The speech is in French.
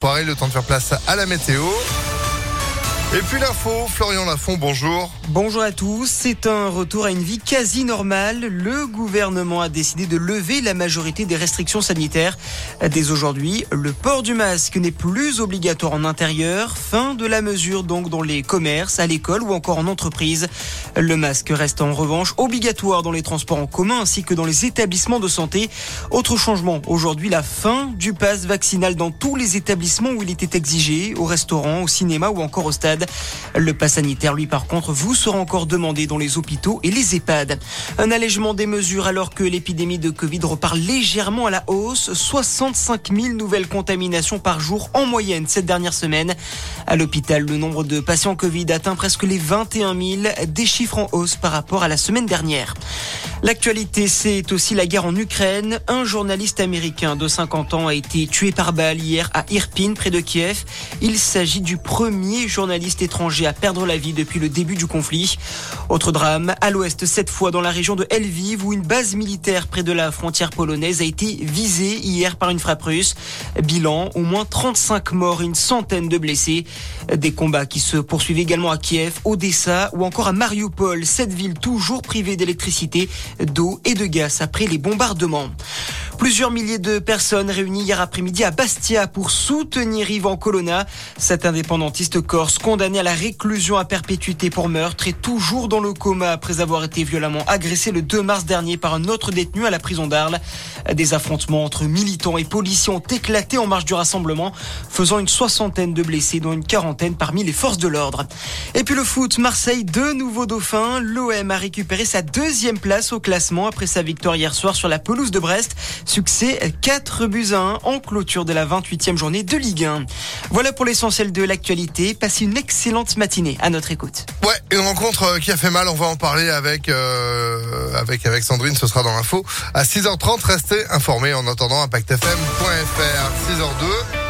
Pareil, le temps de faire place à la météo. Et puis l'info, Florian Lafont, bonjour. Bonjour à tous, c'est un retour à une vie quasi normale. Le gouvernement a décidé de lever la majorité des restrictions sanitaires. Dès aujourd'hui, le port du masque n'est plus obligatoire en intérieur. Fin de la mesure donc dans les commerces, à l'école ou encore en entreprise. Le masque reste en revanche obligatoire dans les transports en commun ainsi que dans les établissements de santé. Autre changement, aujourd'hui la fin du pass vaccinal dans tous les établissements où il était exigé, au restaurant, au cinéma ou encore au stade. Le pass sanitaire, lui, par contre, vous sera encore demandé dans les hôpitaux et les EHPAD. Un allègement des mesures alors que l'épidémie de Covid repart légèrement à la hausse. 65 000 nouvelles contaminations par jour en moyenne cette dernière semaine. À l'hôpital, le nombre de patients Covid atteint presque les 21 000, des chiffres en hausse par rapport à la semaine dernière. L'actualité, c'est aussi la guerre en Ukraine. Un journaliste américain de 50 ans a été tué par balle hier à Irpin, près de Kiev. Il s'agit du premier journaliste étranger à perdre la vie depuis le début du conflit. Autre drame, à l'ouest, cette fois dans la région de Lviv, où une base militaire près de la frontière polonaise a été visée hier par une frappe russe. Bilan, au moins 35 morts une centaine de blessés. Des combats qui se poursuivent également à Kiev, Odessa ou encore à Mariupol, cette ville toujours privée d'électricité d'eau et de gaz après les bombardements. Plusieurs milliers de personnes réunies hier après-midi à Bastia pour soutenir Yvan Colonna. Cet indépendantiste corse condamné à la réclusion à perpétuité pour meurtre est toujours dans le coma après avoir été violemment agressé le 2 mars dernier par un autre détenu à la prison d'Arles. Des affrontements entre militants et policiers ont éclaté en marge du rassemblement, faisant une soixantaine de blessés, dont une quarantaine parmi les forces de l'ordre. Et puis le foot, Marseille, deux nouveaux dauphins. L'OM a récupéré sa deuxième place au classement après sa victoire hier soir sur la pelouse de Brest. Succès 4 buts à 1 en clôture de la 28e journée de Ligue 1. Voilà pour l'essentiel de l'actualité. Passez une excellente matinée à notre écoute. Ouais, une rencontre qui a fait mal, on va en parler avec euh, avec avec Sandrine, ce sera dans l'info à 6h30. Restez informés en attendant impactfm.fr 6h02.